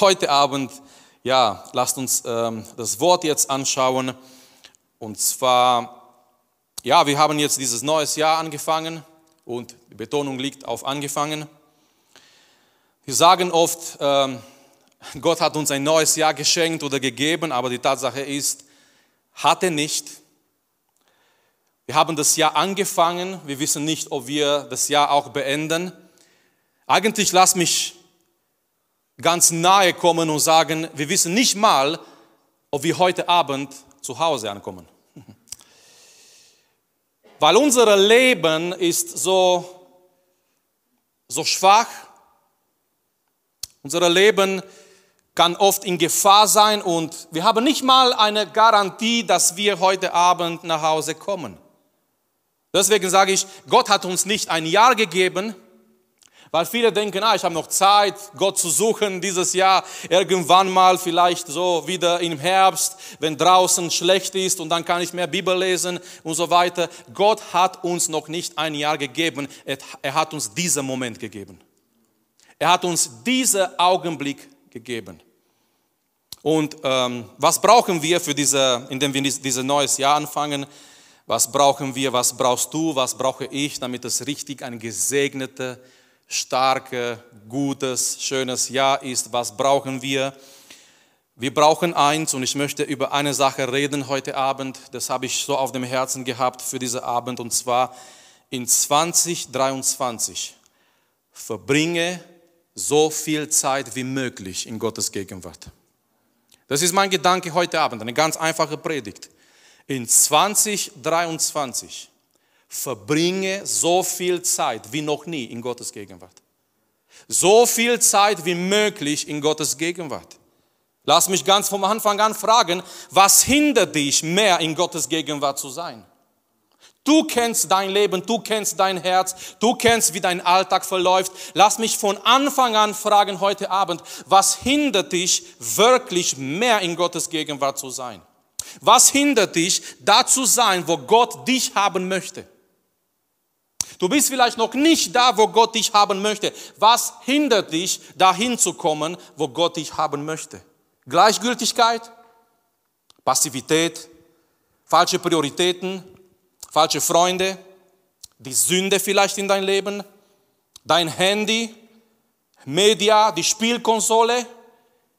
heute Abend, ja, lasst uns ähm, das Wort jetzt anschauen. Und zwar, ja, wir haben jetzt dieses neues Jahr angefangen und die Betonung liegt auf angefangen. Wir sagen oft, ähm, Gott hat uns ein neues Jahr geschenkt oder gegeben, aber die Tatsache ist, hat er nicht. Wir haben das Jahr angefangen, wir wissen nicht, ob wir das Jahr auch beenden. Eigentlich lass mich ganz nahe kommen und sagen, wir wissen nicht mal, ob wir heute Abend zu Hause ankommen. Weil unser Leben ist so, so schwach. Unser Leben kann oft in Gefahr sein und wir haben nicht mal eine Garantie, dass wir heute Abend nach Hause kommen. Deswegen sage ich, Gott hat uns nicht ein Jahr gegeben, weil viele denken, ah, ich habe noch Zeit, Gott zu suchen dieses Jahr, irgendwann mal vielleicht so wieder im Herbst, wenn draußen schlecht ist und dann kann ich mehr Bibel lesen und so weiter. Gott hat uns noch nicht ein Jahr gegeben, er hat uns diesen Moment gegeben. Er hat uns diesen Augenblick gegeben. Und ähm, was brauchen wir für diese, indem wir dieses neues Jahr anfangen? Was brauchen wir? Was brauchst du? Was brauche ich, damit es richtig ein gesegnetes, starkes, gutes, schönes Jahr ist? Was brauchen wir? Wir brauchen eins und ich möchte über eine Sache reden heute Abend. Das habe ich so auf dem Herzen gehabt für diesen Abend und zwar in 2023 verbringe so viel Zeit wie möglich in Gottes Gegenwart. Das ist mein Gedanke heute Abend, eine ganz einfache Predigt. In 2023 verbringe so viel Zeit wie noch nie in Gottes Gegenwart. So viel Zeit wie möglich in Gottes Gegenwart. Lass mich ganz vom Anfang an fragen, was hindert dich mehr in Gottes Gegenwart zu sein? Du kennst dein Leben, du kennst dein Herz, du kennst, wie dein Alltag verläuft. Lass mich von Anfang an fragen heute Abend, was hindert dich wirklich mehr in Gottes Gegenwart zu sein? Was hindert dich, da zu sein, wo Gott dich haben möchte? Du bist vielleicht noch nicht da, wo Gott dich haben möchte. Was hindert dich, dahin zu kommen, wo Gott dich haben möchte? Gleichgültigkeit, Passivität, falsche Prioritäten, falsche Freunde, die Sünde vielleicht in dein Leben, dein Handy, Media, die Spielkonsole,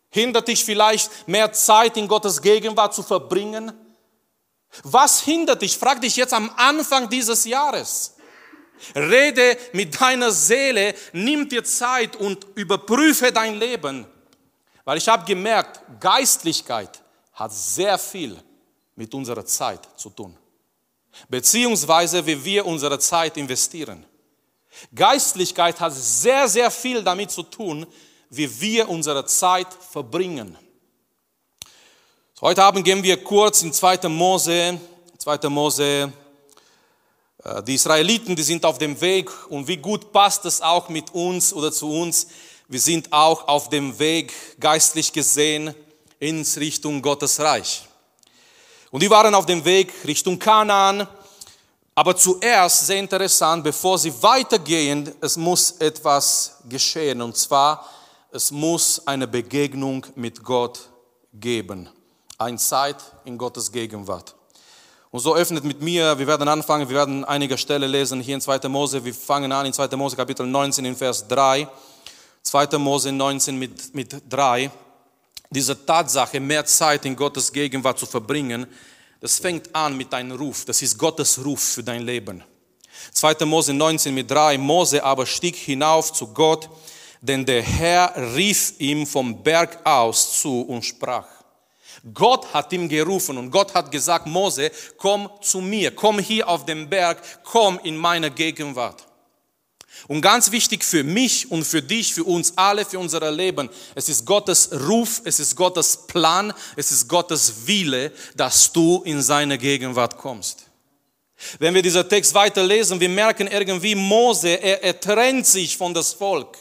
hindert dich vielleicht mehr Zeit in Gottes Gegenwart zu verbringen? Was hindert dich? Frag dich jetzt am Anfang dieses Jahres. Rede mit deiner Seele, nimm dir Zeit und überprüfe dein Leben. Weil ich habe gemerkt, Geistlichkeit hat sehr viel mit unserer Zeit zu tun beziehungsweise wie wir unsere Zeit investieren. Geistlichkeit hat sehr, sehr viel damit zu tun, wie wir unsere Zeit verbringen. Heute Abend gehen wir kurz in 2. Mose, 2. Mose, die Israeliten, die sind auf dem Weg und wie gut passt es auch mit uns oder zu uns. Wir sind auch auf dem Weg, geistlich gesehen, ins Richtung Gottes Reich. Und die waren auf dem Weg Richtung Kanaan. Aber zuerst, sehr interessant, bevor sie weitergehen, es muss etwas geschehen. Und zwar, es muss eine Begegnung mit Gott geben. Eine Zeit in Gottes Gegenwart. Und so öffnet mit mir, wir werden anfangen, wir werden einige Stellen lesen hier in 2. Mose. Wir fangen an in 2. Mose Kapitel 19 in Vers 3. 2. Mose 19 mit, mit 3 diese Tatsache, mehr Zeit in Gottes Gegenwart zu verbringen, das fängt an mit deinem Ruf. Das ist Gottes Ruf für dein Leben. 2. Mose 19 mit 3. Mose aber stieg hinauf zu Gott, denn der Herr rief ihm vom Berg aus zu und sprach. Gott hat ihm gerufen und Gott hat gesagt, Mose, komm zu mir, komm hier auf den Berg, komm in meine Gegenwart. Und ganz wichtig für mich und für dich, für uns alle, für unser Leben, es ist Gottes Ruf, es ist Gottes Plan, es ist Gottes Wille, dass du in seine Gegenwart kommst. Wenn wir diesen Text weiterlesen, wir merken irgendwie, Mose, er, er trennt sich von das Volk.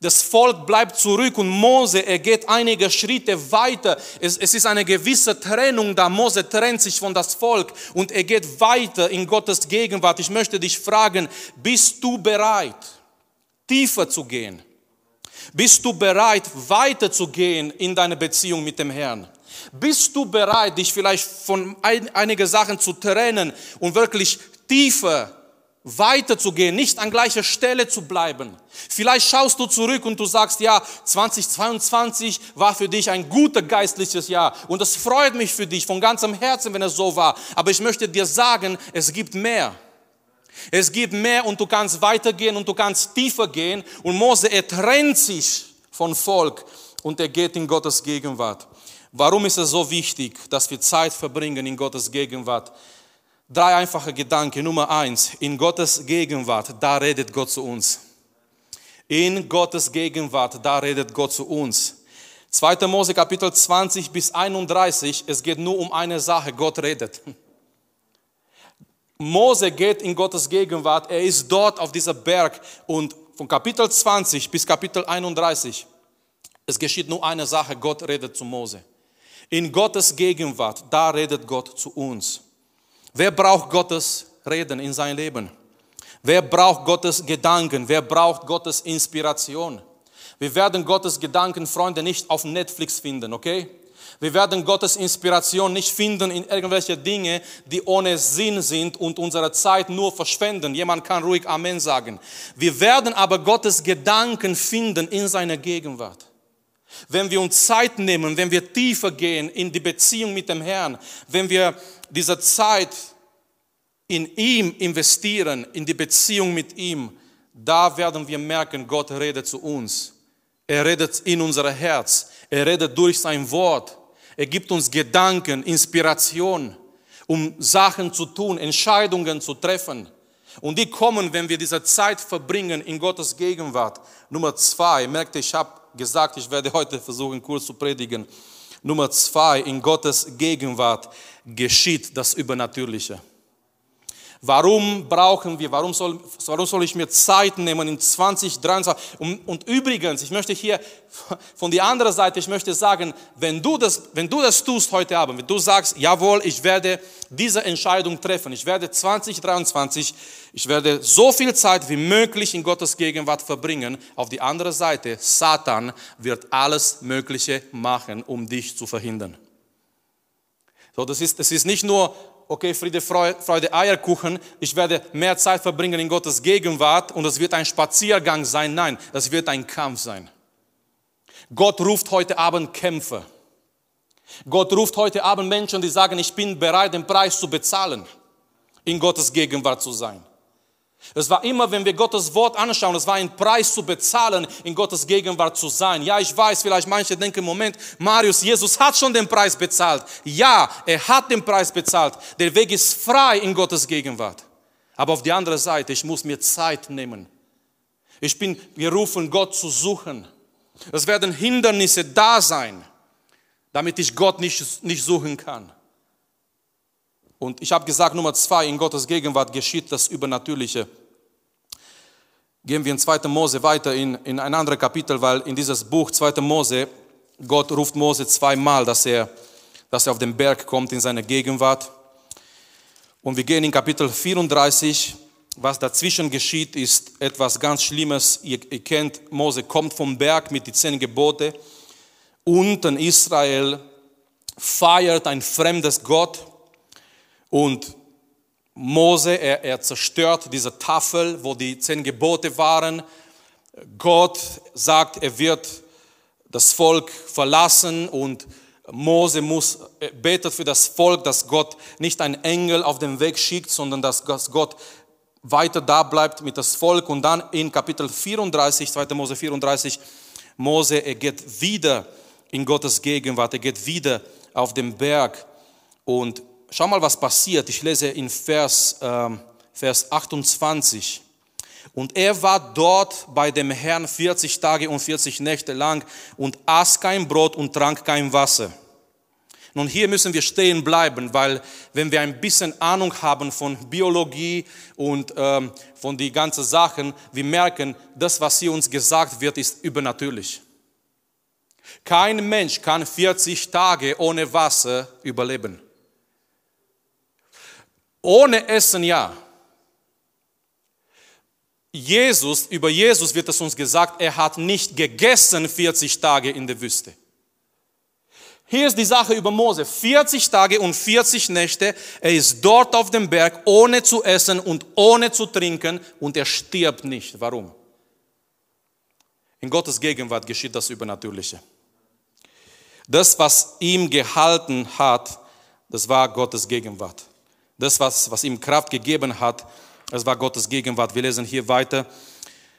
Das Volk bleibt zurück und Mose, er geht einige Schritte weiter. Es, es, ist eine gewisse Trennung da. Mose trennt sich von das Volk und er geht weiter in Gottes Gegenwart. Ich möchte dich fragen, bist du bereit, tiefer zu gehen? Bist du bereit, weiterzugehen in deine Beziehung mit dem Herrn? Bist du bereit, dich vielleicht von ein, einigen Sachen zu trennen und wirklich tiefer weiterzugehen, nicht an gleicher Stelle zu bleiben. Vielleicht schaust du zurück und du sagst, ja, 2022 war für dich ein guter geistliches Jahr und es freut mich für dich von ganzem Herzen, wenn es so war. Aber ich möchte dir sagen, es gibt mehr. Es gibt mehr und du kannst weitergehen und du kannst tiefer gehen. Und Mose, er trennt sich von Volk und er geht in Gottes Gegenwart. Warum ist es so wichtig, dass wir Zeit verbringen in Gottes Gegenwart? Drei einfache Gedanken. Nummer eins, in Gottes Gegenwart, da redet Gott zu uns. In Gottes Gegenwart, da redet Gott zu uns. 2. Mose Kapitel 20 bis 31, es geht nur um eine Sache, Gott redet. Mose geht in Gottes Gegenwart, er ist dort auf dieser Berg und von Kapitel 20 bis Kapitel 31, es geschieht nur eine Sache, Gott redet zu Mose. In Gottes Gegenwart, da redet Gott zu uns. Wer braucht Gottes Reden in sein Leben? Wer braucht Gottes Gedanken? Wer braucht Gottes Inspiration? Wir werden Gottes Gedanken, Freunde, nicht auf Netflix finden, okay? Wir werden Gottes Inspiration nicht finden in irgendwelche Dinge, die ohne Sinn sind und unsere Zeit nur verschwenden. Jemand kann ruhig Amen sagen. Wir werden aber Gottes Gedanken finden in seiner Gegenwart. Wenn wir uns Zeit nehmen, wenn wir tiefer gehen in die Beziehung mit dem Herrn, wenn wir diese Zeit in ihm investieren, in die Beziehung mit ihm, da werden wir merken, Gott redet zu uns. Er redet in unser Herz. Er redet durch sein Wort. Er gibt uns Gedanken, Inspiration, um Sachen zu tun, Entscheidungen zu treffen. Und die kommen, wenn wir diese Zeit verbringen in Gottes Gegenwart. Nummer zwei, merkte ich habe gesagt, ich werde heute versuchen, kurz zu predigen. Nummer zwei, in Gottes Gegenwart geschieht das Übernatürliche. Warum brauchen wir, warum soll, warum soll ich mir Zeit nehmen in 2023? Und, und übrigens, ich möchte hier von der anderen Seite, ich möchte sagen, wenn du, das, wenn du das tust heute Abend, wenn du sagst, jawohl, ich werde diese Entscheidung treffen, ich werde 2023, ich werde so viel Zeit wie möglich in Gottes Gegenwart verbringen, auf die andere Seite, Satan wird alles Mögliche machen, um dich zu verhindern. So, das ist, das ist nicht nur okay, Friede, Freude, Eierkuchen, ich werde mehr Zeit verbringen in Gottes Gegenwart und es wird ein Spaziergang sein. Nein, es wird ein Kampf sein. Gott ruft heute Abend Kämpfer. Gott ruft heute Abend Menschen, die sagen, ich bin bereit, den Preis zu bezahlen, in Gottes Gegenwart zu sein. Es war immer, wenn wir Gottes Wort anschauen, es war ein Preis zu bezahlen, in Gottes Gegenwart zu sein. Ja, ich weiß, vielleicht manche denken, Moment, Marius, Jesus hat schon den Preis bezahlt. Ja, er hat den Preis bezahlt. Der Weg ist frei in Gottes Gegenwart. Aber auf die andere Seite, ich muss mir Zeit nehmen. Ich bin gerufen, Gott zu suchen. Es werden Hindernisse da sein, damit ich Gott nicht, nicht suchen kann. Und ich habe gesagt, Nummer zwei, in Gottes Gegenwart geschieht das Übernatürliche. Gehen wir in 2. Mose weiter in, in ein anderes Kapitel, weil in dieses Buch 2. Mose, Gott ruft Mose zweimal, dass er, dass er auf den Berg kommt in seine Gegenwart. Und wir gehen in Kapitel 34. Was dazwischen geschieht, ist etwas ganz Schlimmes. Ihr, ihr kennt, Mose kommt vom Berg mit den zehn Gebote. Unten Israel feiert ein fremdes Gott, und Mose, er, er zerstört diese Tafel, wo die zehn Gebote waren. Gott sagt, er wird das Volk verlassen und Mose muss betet für das Volk, dass Gott nicht einen Engel auf den Weg schickt, sondern dass Gott weiter da bleibt mit das Volk. Und dann in Kapitel 34, 2. Mose 34, Mose, er geht wieder in Gottes Gegenwart, er geht wieder auf den Berg und schau mal, was passiert. Ich lese in Vers, äh, Vers 28. Und er war dort bei dem Herrn 40 Tage und 40 Nächte lang und aß kein Brot und trank kein Wasser. Nun, hier müssen wir stehen bleiben, weil wenn wir ein bisschen Ahnung haben von Biologie und ähm, von die ganzen Sachen, wir merken, das, was hier uns gesagt wird, ist übernatürlich. Kein Mensch kann 40 Tage ohne Wasser überleben. Ohne Essen ja. Jesus, über Jesus wird es uns gesagt, er hat nicht gegessen 40 Tage in der Wüste. Hier ist die Sache über Mose. 40 Tage und 40 Nächte. Er ist dort auf dem Berg, ohne zu essen und ohne zu trinken und er stirbt nicht. Warum? In Gottes Gegenwart geschieht das Übernatürliche. Das, was ihm gehalten hat, das war Gottes Gegenwart. Das, was, was ihm Kraft gegeben hat, das war Gottes Gegenwart. Wir lesen hier weiter.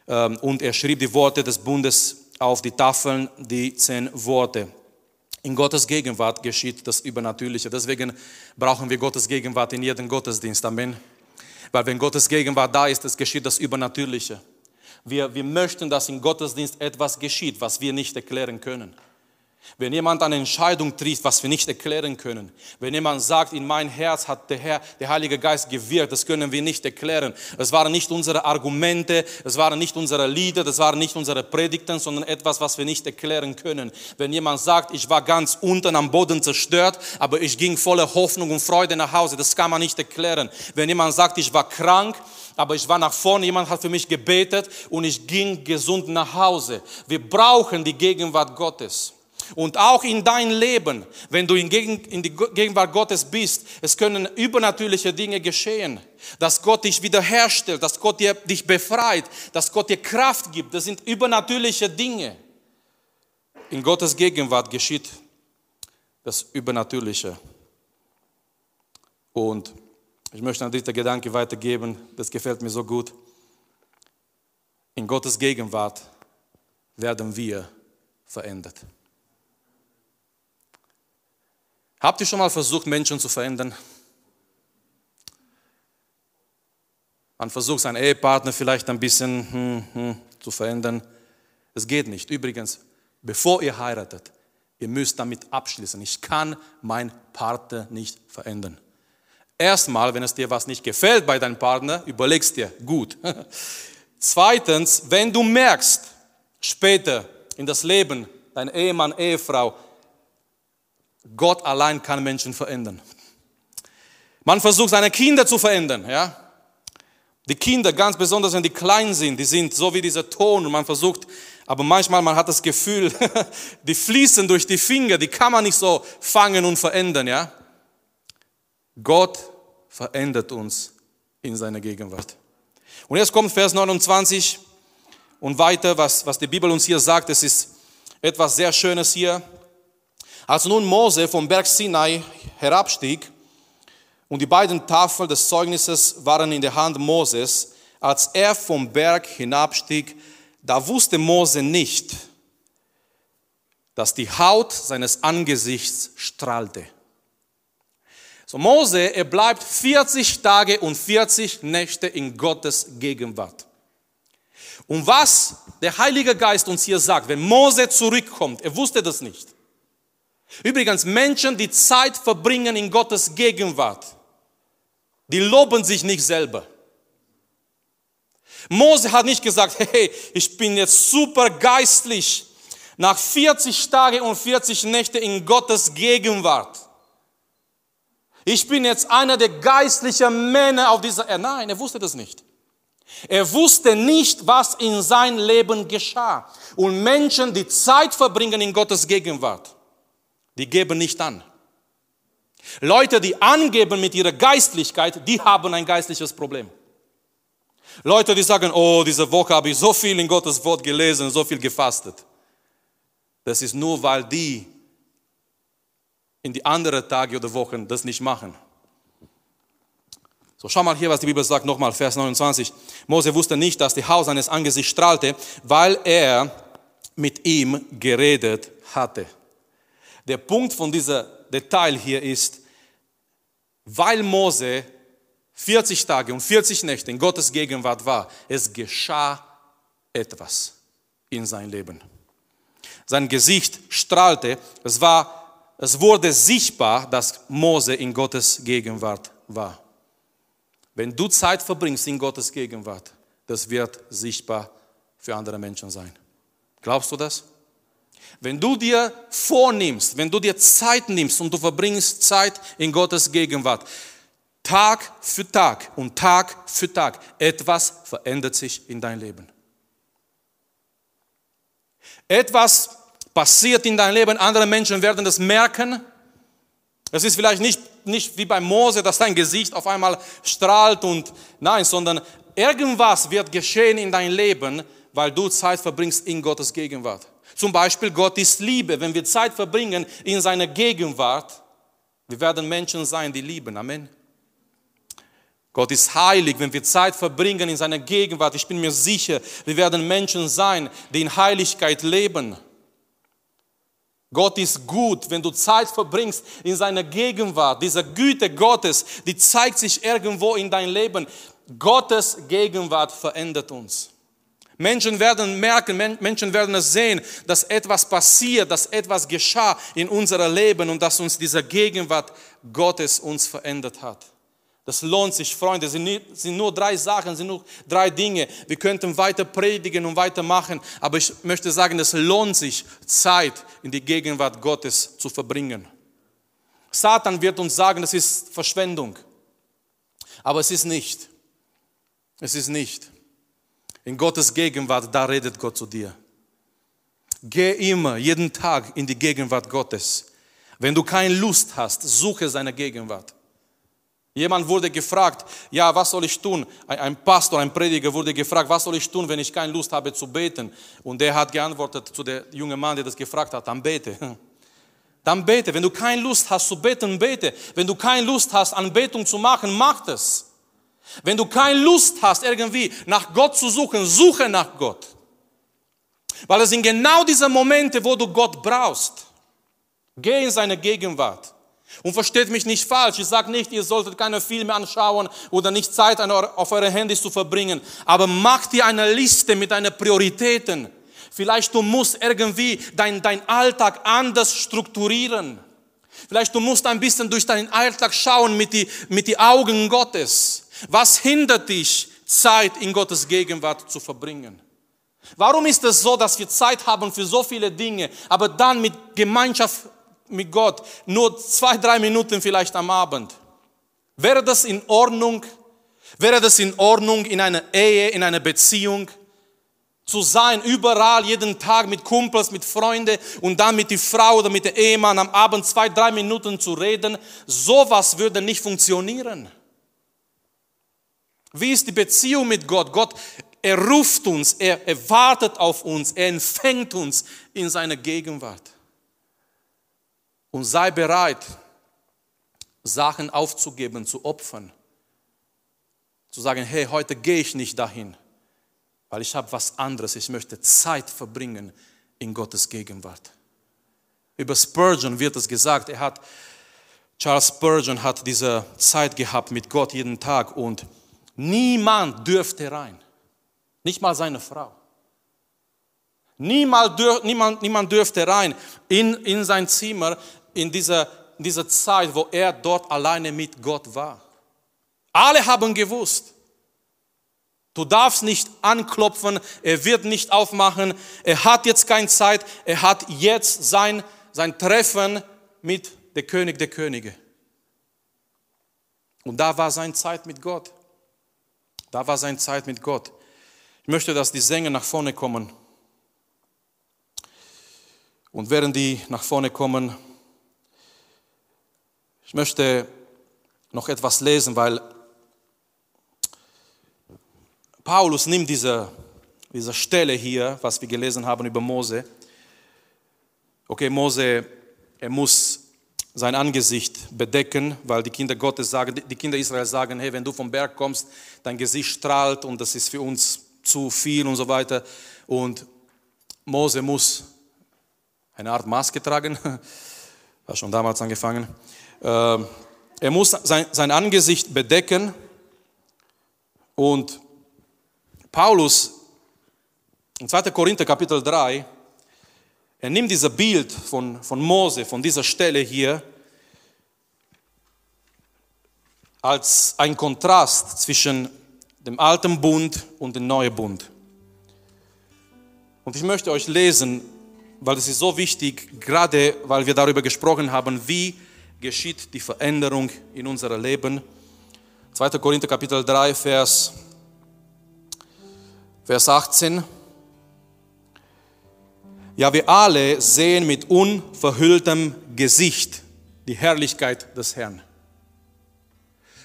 Ähm, und er schrieb die Worte des Bundes auf die Tafeln, die zehn Worte. In Gottes Gegenwart geschieht das Übernatürliche. Deswegen brauchen wir Gottes Gegenwart in jedem Gottesdienst. Amen. Weil wenn Gottes Gegenwart da ist, es geschieht das Übernatürliche. Wir, wir möchten, dass im Gottesdienst etwas geschieht, was wir nicht erklären können. Wenn jemand eine Entscheidung trifft, was wir nicht erklären können, wenn jemand sagt, in mein Herz hat der Herr, der Heilige Geist gewirkt, das können wir nicht erklären. Es waren nicht unsere Argumente, es waren nicht unsere Lieder, das waren nicht unsere Predigten, sondern etwas, was wir nicht erklären können. Wenn jemand sagt, ich war ganz unten am Boden zerstört, aber ich ging voller Hoffnung und Freude nach Hause, das kann man nicht erklären. Wenn jemand sagt, ich war krank, aber ich war nach vorne, jemand hat für mich gebetet und ich ging gesund nach Hause. Wir brauchen die Gegenwart Gottes. Und auch in dein Leben, wenn du in, die Gegenwart Gottes bist, es können übernatürliche Dinge geschehen. Dass Gott dich wiederherstellt, dass Gott dir, dich befreit, dass Gott dir Kraft gibt. Das sind übernatürliche Dinge. In Gottes Gegenwart geschieht das Übernatürliche. Und ich möchte einen dritten Gedanke weitergeben, das gefällt mir so gut. In Gottes Gegenwart werden wir verändert. Habt ihr schon mal versucht, Menschen zu verändern? Man versucht, seinen Ehepartner vielleicht ein bisschen hm, hm, zu verändern. Es geht nicht. Übrigens, bevor ihr heiratet, ihr müsst damit abschließen. Ich kann meinen Partner nicht verändern. Erstmal, wenn es dir was nicht gefällt bei deinem Partner, überlegst dir, gut. Zweitens, wenn du merkst, später in das Leben, dein Ehemann, Ehefrau, Gott allein kann Menschen verändern. Man versucht seine Kinder zu verändern, ja. Die Kinder, ganz besonders wenn die klein sind, die sind so wie dieser Ton und man versucht, aber manchmal man hat das Gefühl, die fließen durch die Finger, die kann man nicht so fangen und verändern, ja. Gott verändert uns in seiner Gegenwart. Und jetzt kommt Vers 29 und weiter, was, was die Bibel uns hier sagt, es ist etwas sehr Schönes hier. Als nun Mose vom Berg Sinai herabstieg und die beiden Tafeln des Zeugnisses waren in der Hand Moses, als er vom Berg hinabstieg, da wusste Mose nicht, dass die Haut seines Angesichts strahlte. So Mose, er bleibt 40 Tage und 40 Nächte in Gottes Gegenwart. Und was der Heilige Geist uns hier sagt, wenn Mose zurückkommt, er wusste das nicht. Übrigens, Menschen, die Zeit verbringen in Gottes Gegenwart, die loben sich nicht selber. Mose hat nicht gesagt, hey, ich bin jetzt super geistlich nach 40 Tagen und 40 Nächte in Gottes Gegenwart. Ich bin jetzt einer der geistlichen Männer auf dieser Erde. Nein, er wusste das nicht. Er wusste nicht, was in sein Leben geschah. Und Menschen, die Zeit verbringen in Gottes Gegenwart, die geben nicht an. Leute, die angeben mit ihrer Geistlichkeit, die haben ein geistliches Problem. Leute, die sagen, oh, diese Woche habe ich so viel in Gottes Wort gelesen, so viel gefastet. Das ist nur, weil die in die anderen Tage oder Wochen das nicht machen. So, schau mal hier, was die Bibel sagt, nochmal, Vers 29. Mose wusste nicht, dass die Haut seines Angesichts strahlte, weil er mit ihm geredet hatte. Der Punkt von dieser Detail hier ist, weil Mose 40 Tage und 40 Nächte in Gottes Gegenwart war, es geschah etwas in sein Leben. Sein Gesicht strahlte, es, war, es wurde sichtbar, dass Mose in Gottes Gegenwart war. Wenn du Zeit verbringst in Gottes Gegenwart, das wird sichtbar für andere Menschen sein. Glaubst du das? Wenn du dir vornimmst, wenn du dir Zeit nimmst und du verbringst Zeit in Gottes Gegenwart, Tag für Tag und Tag für Tag. Etwas verändert sich in dein Leben. Etwas passiert in deinem Leben, andere Menschen werden das merken. Es ist vielleicht nicht, nicht wie bei Mose, dass dein Gesicht auf einmal strahlt und nein, sondern irgendwas wird geschehen in dein Leben, weil du Zeit verbringst in Gottes Gegenwart. Zum Beispiel Gott ist Liebe. Wenn wir Zeit verbringen in seiner Gegenwart, wir werden Menschen sein, die lieben. Amen. Gott ist heilig, wenn wir Zeit verbringen in seiner Gegenwart. Ich bin mir sicher, wir werden Menschen sein, die in Heiligkeit leben. Gott ist gut, wenn du Zeit verbringst in seiner Gegenwart. Diese Güte Gottes, die zeigt sich irgendwo in dein Leben. Gottes Gegenwart verändert uns. Menschen werden merken, Menschen werden es sehen, dass etwas passiert, dass etwas geschah in unserem Leben und dass uns diese Gegenwart Gottes uns verändert hat. Das lohnt sich, Freunde. Es sind nur drei Sachen, sind nur drei Dinge. Wir könnten weiter predigen und weitermachen, aber ich möchte sagen, es lohnt sich, Zeit in die Gegenwart Gottes zu verbringen. Satan wird uns sagen, es ist Verschwendung. Aber es ist nicht. Es ist nicht. In Gottes Gegenwart, da redet Gott zu dir. Geh immer, jeden Tag in die Gegenwart Gottes. Wenn du keine Lust hast, suche seine Gegenwart. Jemand wurde gefragt, ja, was soll ich tun? Ein Pastor, ein Prediger wurde gefragt, was soll ich tun, wenn ich keine Lust habe zu beten? Und der hat geantwortet zu der jungen Mann, der das gefragt hat, dann bete. Dann bete. Wenn du keine Lust hast zu beten, bete. Wenn du keine Lust hast, Anbetung zu machen, mach das. Wenn du keine Lust hast, irgendwie nach Gott zu suchen, suche nach Gott. Weil es sind genau diese Momente, wo du Gott brauchst. Geh in seine Gegenwart. Und versteht mich nicht falsch, ich sage nicht, ihr solltet keine Filme anschauen oder nicht Zeit auf eure Handys zu verbringen, aber mach dir eine Liste mit deinen Prioritäten. Vielleicht du musst irgendwie dein, dein Alltag anders strukturieren. Vielleicht du musst ein bisschen durch deinen Alltag schauen mit die, mit die Augen Gottes. Was hindert dich, Zeit in Gottes Gegenwart zu verbringen? Warum ist es so, dass wir Zeit haben für so viele Dinge, aber dann mit Gemeinschaft mit Gott nur zwei, drei Minuten vielleicht am Abend? Wäre das in Ordnung? Wäre das in Ordnung in einer Ehe, in einer Beziehung? Zu sein, überall, jeden Tag mit Kumpels, mit Freunden und dann mit der Frau oder mit dem Ehemann am Abend zwei, drei Minuten zu reden, sowas würde nicht funktionieren. Wie ist die Beziehung mit Gott? Gott, er ruft uns, er, er wartet auf uns, er empfängt uns in seiner Gegenwart. Und sei bereit, Sachen aufzugeben, zu opfern. Zu sagen, hey, heute gehe ich nicht dahin, weil ich habe was anderes. Ich möchte Zeit verbringen in Gottes Gegenwart. Über Spurgeon wird es gesagt, er hat, Charles Spurgeon hat diese Zeit gehabt mit Gott jeden Tag und Niemand dürfte rein. Nicht mal seine Frau. Niemand, dür, niemand, niemand dürfte rein in, in sein Zimmer in dieser, in dieser Zeit, wo er dort alleine mit Gott war. Alle haben gewusst, du darfst nicht anklopfen, er wird nicht aufmachen, er hat jetzt keine Zeit, er hat jetzt sein, sein Treffen mit der König der Könige. Und da war seine Zeit mit Gott. Da war seine Zeit mit Gott. Ich möchte, dass die Sänger nach vorne kommen. Und während die nach vorne kommen, ich möchte noch etwas lesen, weil Paulus nimmt diese, diese Stelle hier, was wir gelesen haben über Mose. Okay, Mose, er muss sein Angesicht bedecken, weil die Kinder Gottes sagen, die Kinder Israel sagen, hey, wenn du vom Berg kommst, dein Gesicht strahlt und das ist für uns zu viel und so weiter. Und Mose muss eine Art Maske tragen, war schon damals angefangen. Ähm, er muss sein, sein Angesicht bedecken und Paulus in 2. Korinther Kapitel 3 er nimmt dieses Bild von, von Mose, von dieser Stelle hier, als ein Kontrast zwischen dem alten Bund und dem neuen Bund. Und ich möchte euch lesen, weil es ist so wichtig, gerade weil wir darüber gesprochen haben, wie geschieht die Veränderung in unserem Leben. 2. Korinther Kapitel 3, Vers, Vers 18. Ja, wir alle sehen mit unverhülltem Gesicht die Herrlichkeit des Herrn.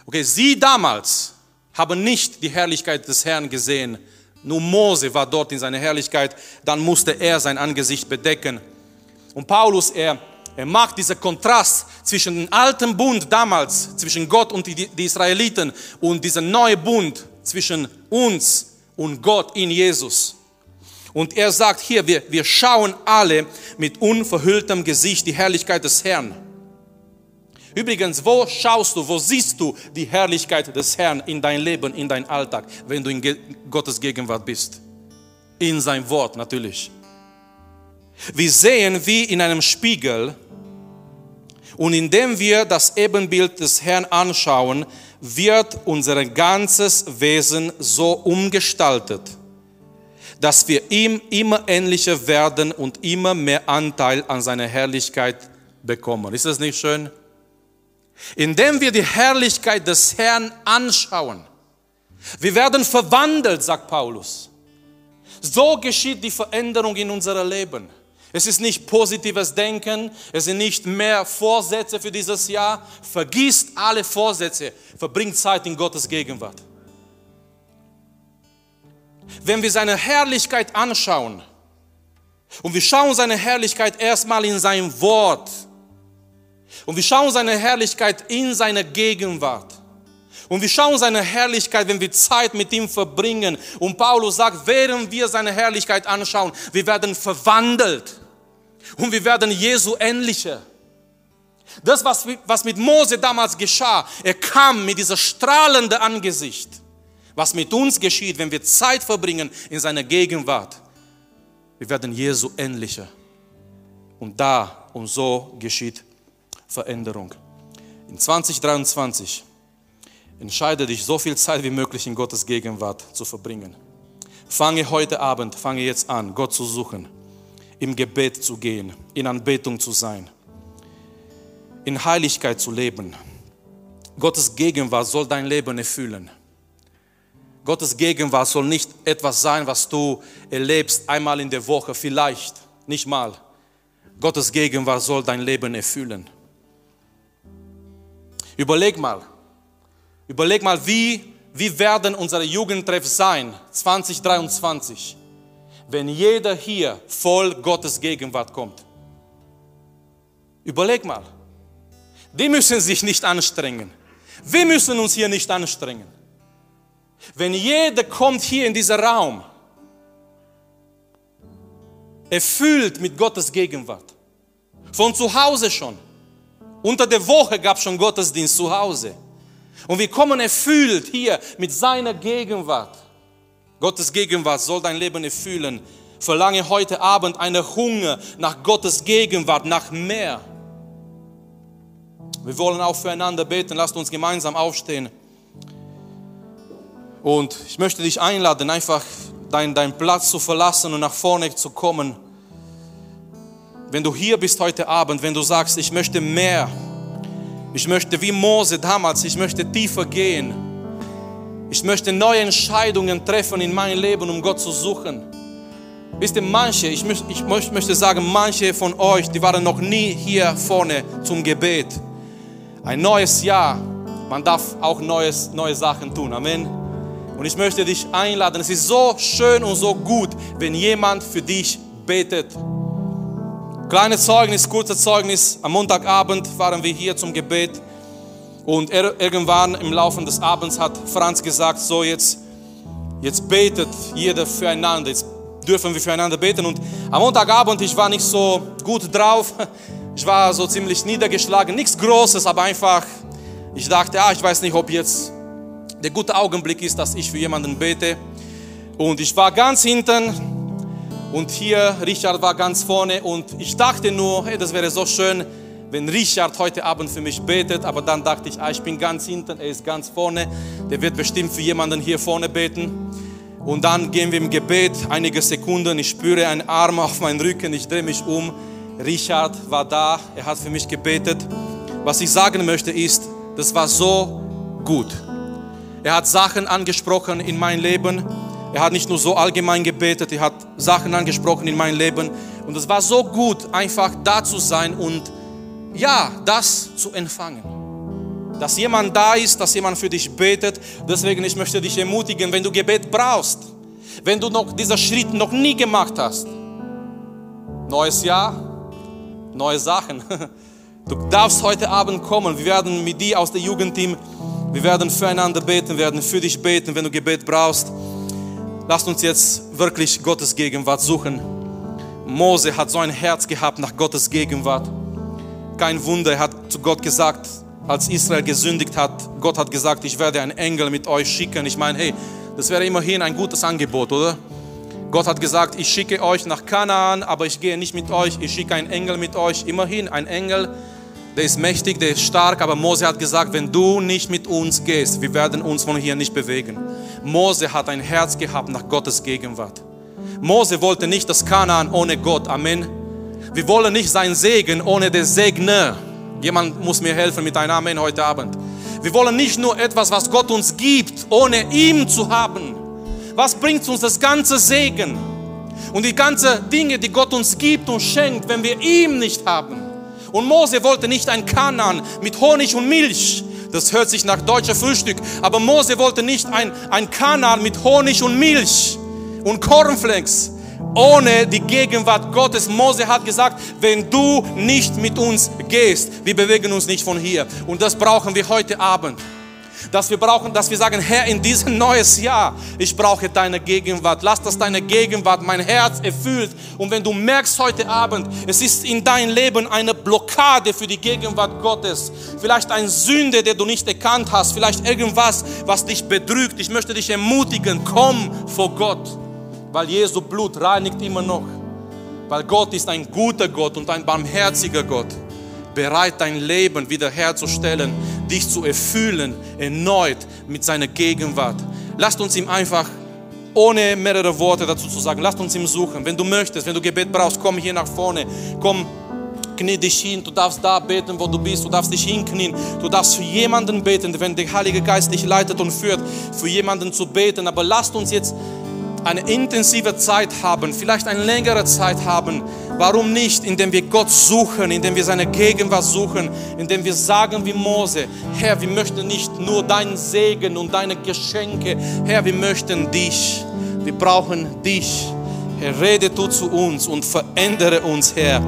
Okay, sie damals haben nicht die Herrlichkeit des Herrn gesehen. Nur Mose war dort in seiner Herrlichkeit. Dann musste er sein Angesicht bedecken. Und Paulus, er, er macht diesen Kontrast zwischen dem alten Bund damals, zwischen Gott und die, die Israeliten und diesem neuen Bund zwischen uns und Gott in Jesus. Und er sagt hier, wir, wir schauen alle mit unverhülltem Gesicht die Herrlichkeit des Herrn. Übrigens, wo schaust du, wo siehst du die Herrlichkeit des Herrn in dein Leben, in dein Alltag, wenn du in Gottes Gegenwart bist? In sein Wort natürlich. Wir sehen wie in einem Spiegel und indem wir das Ebenbild des Herrn anschauen, wird unser ganzes Wesen so umgestaltet, dass wir ihm immer ähnlicher werden und immer mehr Anteil an seiner Herrlichkeit bekommen. Ist das nicht schön? Indem wir die Herrlichkeit des Herrn anschauen. Wir werden verwandelt, sagt Paulus. So geschieht die Veränderung in unserem Leben. Es ist nicht positives Denken, es sind nicht mehr Vorsätze für dieses Jahr. Vergisst alle Vorsätze, verbringt Zeit in Gottes Gegenwart. Wenn wir seine Herrlichkeit anschauen, und wir schauen seine Herrlichkeit erstmal in sein Wort, und wir schauen seine Herrlichkeit in seiner Gegenwart. Und wir schauen seine Herrlichkeit, wenn wir Zeit mit ihm verbringen. Und Paulus sagt, während wir seine Herrlichkeit anschauen, wir werden verwandelt. Und wir werden Jesu ähnlicher. Das, was, was mit Mose damals geschah, er kam mit dieser strahlenden Angesicht. Was mit uns geschieht, wenn wir Zeit verbringen in seiner Gegenwart, wir werden Jesu ähnlicher. Und da und so geschieht Veränderung. In 2023 entscheide dich, so viel Zeit wie möglich in Gottes Gegenwart zu verbringen. Fange heute Abend, fange jetzt an, Gott zu suchen, im Gebet zu gehen, in Anbetung zu sein, in Heiligkeit zu leben. Gottes Gegenwart soll dein Leben erfüllen. Gottes Gegenwart soll nicht etwas sein, was du erlebst einmal in der Woche, vielleicht, nicht mal. Gottes Gegenwart soll dein Leben erfüllen. Überleg mal, überleg mal, wie, wie werden unsere Jugendtreff sein 2023, wenn jeder hier voll Gottes Gegenwart kommt. Überleg mal, die müssen sich nicht anstrengen. Wir müssen uns hier nicht anstrengen. Wenn jeder kommt hier in diesen Raum, erfüllt mit Gottes Gegenwart, von zu Hause schon, unter der Woche gab es schon Gottesdienst zu Hause. Und wir kommen erfüllt hier mit seiner Gegenwart. Gottes Gegenwart soll dein Leben erfüllen. Verlange heute Abend eine Hunger nach Gottes Gegenwart, nach mehr. Wir wollen auch füreinander beten. Lasst uns gemeinsam aufstehen. Und ich möchte dich einladen, einfach deinen dein Platz zu verlassen und nach vorne zu kommen. Wenn du hier bist heute Abend, wenn du sagst, ich möchte mehr, ich möchte wie Mose damals, ich möchte tiefer gehen, ich möchte neue Entscheidungen treffen in meinem Leben, um Gott zu suchen. Wisst ihr, manche, ich, ich möchte sagen, manche von euch, die waren noch nie hier vorne zum Gebet. Ein neues Jahr, man darf auch neues, neue Sachen tun. Amen. Und ich möchte dich einladen. Es ist so schön und so gut, wenn jemand für dich betet. Kleines Zeugnis, kurzes Zeugnis. Am Montagabend waren wir hier zum Gebet und er, irgendwann im Laufe des Abends hat Franz gesagt, so jetzt, jetzt betet jeder füreinander, jetzt dürfen wir füreinander beten. Und am Montagabend, ich war nicht so gut drauf, ich war so ziemlich niedergeschlagen, nichts Großes, aber einfach, ich dachte, ah, ich weiß nicht, ob jetzt der gute Augenblick ist, dass ich für jemanden bete. Und ich war ganz hinten und hier, Richard war ganz vorne und ich dachte nur, hey, das wäre so schön, wenn Richard heute Abend für mich betet. Aber dann dachte ich, ah, ich bin ganz hinten, er ist ganz vorne. Der wird bestimmt für jemanden hier vorne beten. Und dann gehen wir im Gebet, einige Sekunden, ich spüre einen Arm auf meinen Rücken, ich drehe mich um. Richard war da, er hat für mich gebetet. Was ich sagen möchte ist, das war so gut. Er hat Sachen angesprochen in mein Leben. Er hat nicht nur so allgemein gebetet, er hat Sachen angesprochen in mein Leben. Und es war so gut, einfach da zu sein und ja, das zu empfangen. Dass jemand da ist, dass jemand für dich betet. Deswegen, ich möchte dich ermutigen, wenn du Gebet brauchst, wenn du noch diesen Schritt noch nie gemacht hast. Neues Jahr, neue Sachen. Du darfst heute Abend kommen. Wir werden mit dir aus dem Jugendteam, wir werden füreinander beten, werden für dich beten, wenn du Gebet brauchst. Lasst uns jetzt wirklich Gottes Gegenwart suchen. Mose hat so ein Herz gehabt nach Gottes Gegenwart. Kein Wunder, er hat zu Gott gesagt, als Israel gesündigt hat, Gott hat gesagt, ich werde einen Engel mit euch schicken. Ich meine, hey, das wäre immerhin ein gutes Angebot, oder? Gott hat gesagt, ich schicke euch nach Kanaan, aber ich gehe nicht mit euch, ich schicke einen Engel mit euch. Immerhin ein Engel, der ist mächtig, der ist stark, aber Mose hat gesagt, wenn du nicht mit uns gehst, wir werden uns von hier nicht bewegen. Mose hat ein Herz gehabt nach Gottes Gegenwart. Mose wollte nicht das Kanaan ohne Gott. Amen. Wir wollen nicht sein Segen ohne den Segner. Jemand muss mir helfen mit einem Amen heute Abend. Wir wollen nicht nur etwas, was Gott uns gibt, ohne ihm zu haben. Was bringt uns das ganze Segen und die ganzen Dinge, die Gott uns gibt und schenkt, wenn wir ihm nicht haben? Und Mose wollte nicht ein Kanan mit Honig und Milch. Das hört sich nach deutscher Frühstück. Aber Mose wollte nicht ein, ein Kanan mit Honig und Milch und Cornflakes. Ohne die Gegenwart Gottes. Mose hat gesagt, wenn du nicht mit uns gehst, wir bewegen uns nicht von hier. Und das brauchen wir heute Abend dass wir brauchen, dass wir sagen, Herr, in diesem neues Jahr, ich brauche deine Gegenwart. Lass das deine Gegenwart mein Herz erfüllt. Und wenn du merkst heute Abend, es ist in dein Leben eine Blockade für die Gegenwart Gottes, vielleicht ein Sünde, der du nicht erkannt hast, vielleicht irgendwas, was dich bedrückt, ich möchte dich ermutigen, komm vor Gott, weil Jesu Blut reinigt immer noch. Weil Gott ist ein guter Gott und ein barmherziger Gott bereit, dein Leben wiederherzustellen, dich zu erfüllen, erneut mit seiner Gegenwart. Lasst uns ihm einfach, ohne mehrere Worte dazu zu sagen, lasst uns ihm suchen. Wenn du möchtest, wenn du Gebet brauchst, komm hier nach vorne. Komm, knie dich hin. Du darfst da beten, wo du bist. Du darfst dich hinknien. Du darfst für jemanden beten, wenn der Heilige Geist dich leitet und führt, für jemanden zu beten. Aber lasst uns jetzt eine intensive Zeit haben, vielleicht eine längere Zeit haben. Warum nicht? Indem wir Gott suchen, indem wir seine Gegenwart suchen, indem wir sagen wie Mose, Herr, wir möchten nicht nur deinen Segen und deine Geschenke, Herr, wir möchten dich. Wir brauchen dich. Herr, rede du zu uns und verändere uns, Herr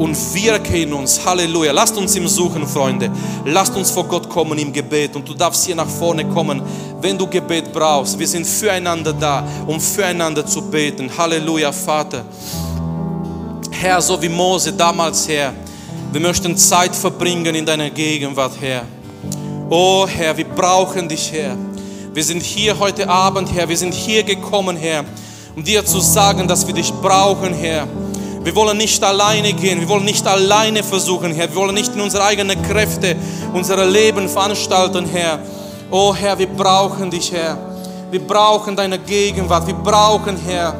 und wirke in uns. Halleluja. Lasst uns ihm suchen, Freunde. Lasst uns vor Gott kommen im Gebet. Und du darfst hier nach vorne kommen, wenn du Gebet brauchst. Wir sind füreinander da, um füreinander zu beten. Halleluja, Vater. Herr, so wie Mose damals, Herr. Wir möchten Zeit verbringen in deiner Gegenwart, Herr. Oh Herr, wir brauchen dich, Herr. Wir sind hier heute Abend, Herr. Wir sind hier gekommen, Herr, um dir zu sagen, dass wir dich brauchen, Herr. Wir wollen nicht alleine gehen, wir wollen nicht alleine versuchen, Herr. Wir wollen nicht in unsere eigenen Kräfte unser Leben veranstalten, Herr. Oh Herr, wir brauchen dich, Herr. Wir brauchen deine Gegenwart. Wir brauchen, Herr,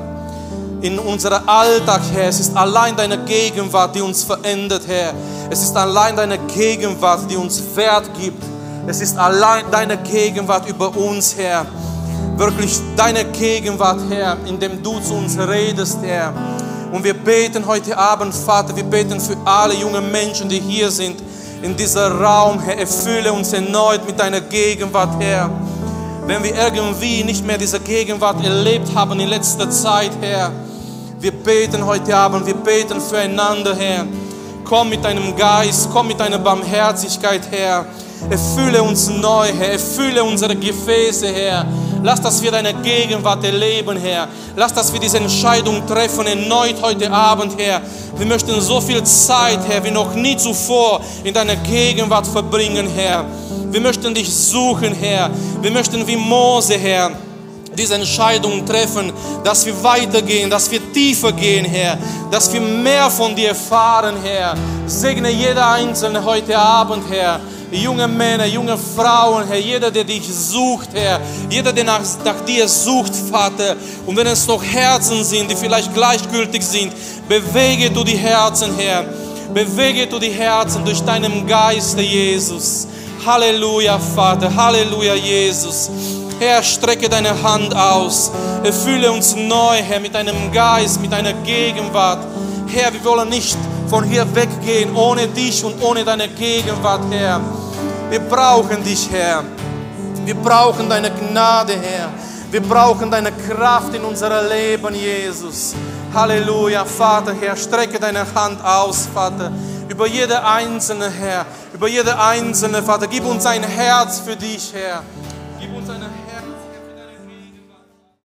in unserem Alltag, Herr. Es ist allein deine Gegenwart, die uns verändert, Herr. Es ist allein deine Gegenwart, die uns Wert gibt. Es ist allein deine Gegenwart über uns, Herr. Wirklich deine Gegenwart, Herr, indem du zu uns redest, Herr. Und wir beten heute Abend, Vater, wir beten für alle jungen Menschen, die hier sind, in dieser Raum, Herr. Erfülle uns erneut mit deiner Gegenwart, Herr. Wenn wir irgendwie nicht mehr diese Gegenwart erlebt haben in letzter Zeit, Herr. Wir beten heute Abend, wir beten füreinander, Herr. Komm mit deinem Geist, komm mit deiner Barmherzigkeit, Herr. Erfülle uns neu, Herr. Erfülle unsere Gefäße, Herr. Lass, dass wir deine Gegenwart erleben, Herr. Lass, dass wir diese Entscheidung treffen, erneut heute Abend, Herr. Wir möchten so viel Zeit, Herr, wie noch nie zuvor in deiner Gegenwart verbringen, Herr. Wir möchten dich suchen, Herr. Wir möchten wie Mose, Herr, diese Entscheidung treffen, dass wir weitergehen, dass wir tiefer gehen, Herr, dass wir mehr von dir erfahren, Herr. Segne jeder Einzelne heute Abend, Herr junge Männer, junge Frauen, Herr, jeder, der dich sucht, Herr, jeder, der nach, nach dir sucht, Vater. Und wenn es noch Herzen sind, die vielleicht gleichgültig sind, bewege du die Herzen, Herr. Bewege du die Herzen durch deinen Geist, Jesus. Halleluja, Vater. Halleluja, Jesus. Herr, strecke deine Hand aus. Erfülle uns neu, Herr, mit deinem Geist, mit deiner Gegenwart. Herr, wir wollen nicht von hier weggehen ohne dich und ohne deine Gegenwart, Herr. Wir brauchen dich, Herr. Wir brauchen deine Gnade, Herr. Wir brauchen deine Kraft in unserem Leben, Jesus. Halleluja, Vater, Herr, strecke deine Hand aus, Vater, über jede einzelne, Herr, über jede einzelne, Vater. Gib uns ein Herz für dich, Herr. Gib uns ein Herz.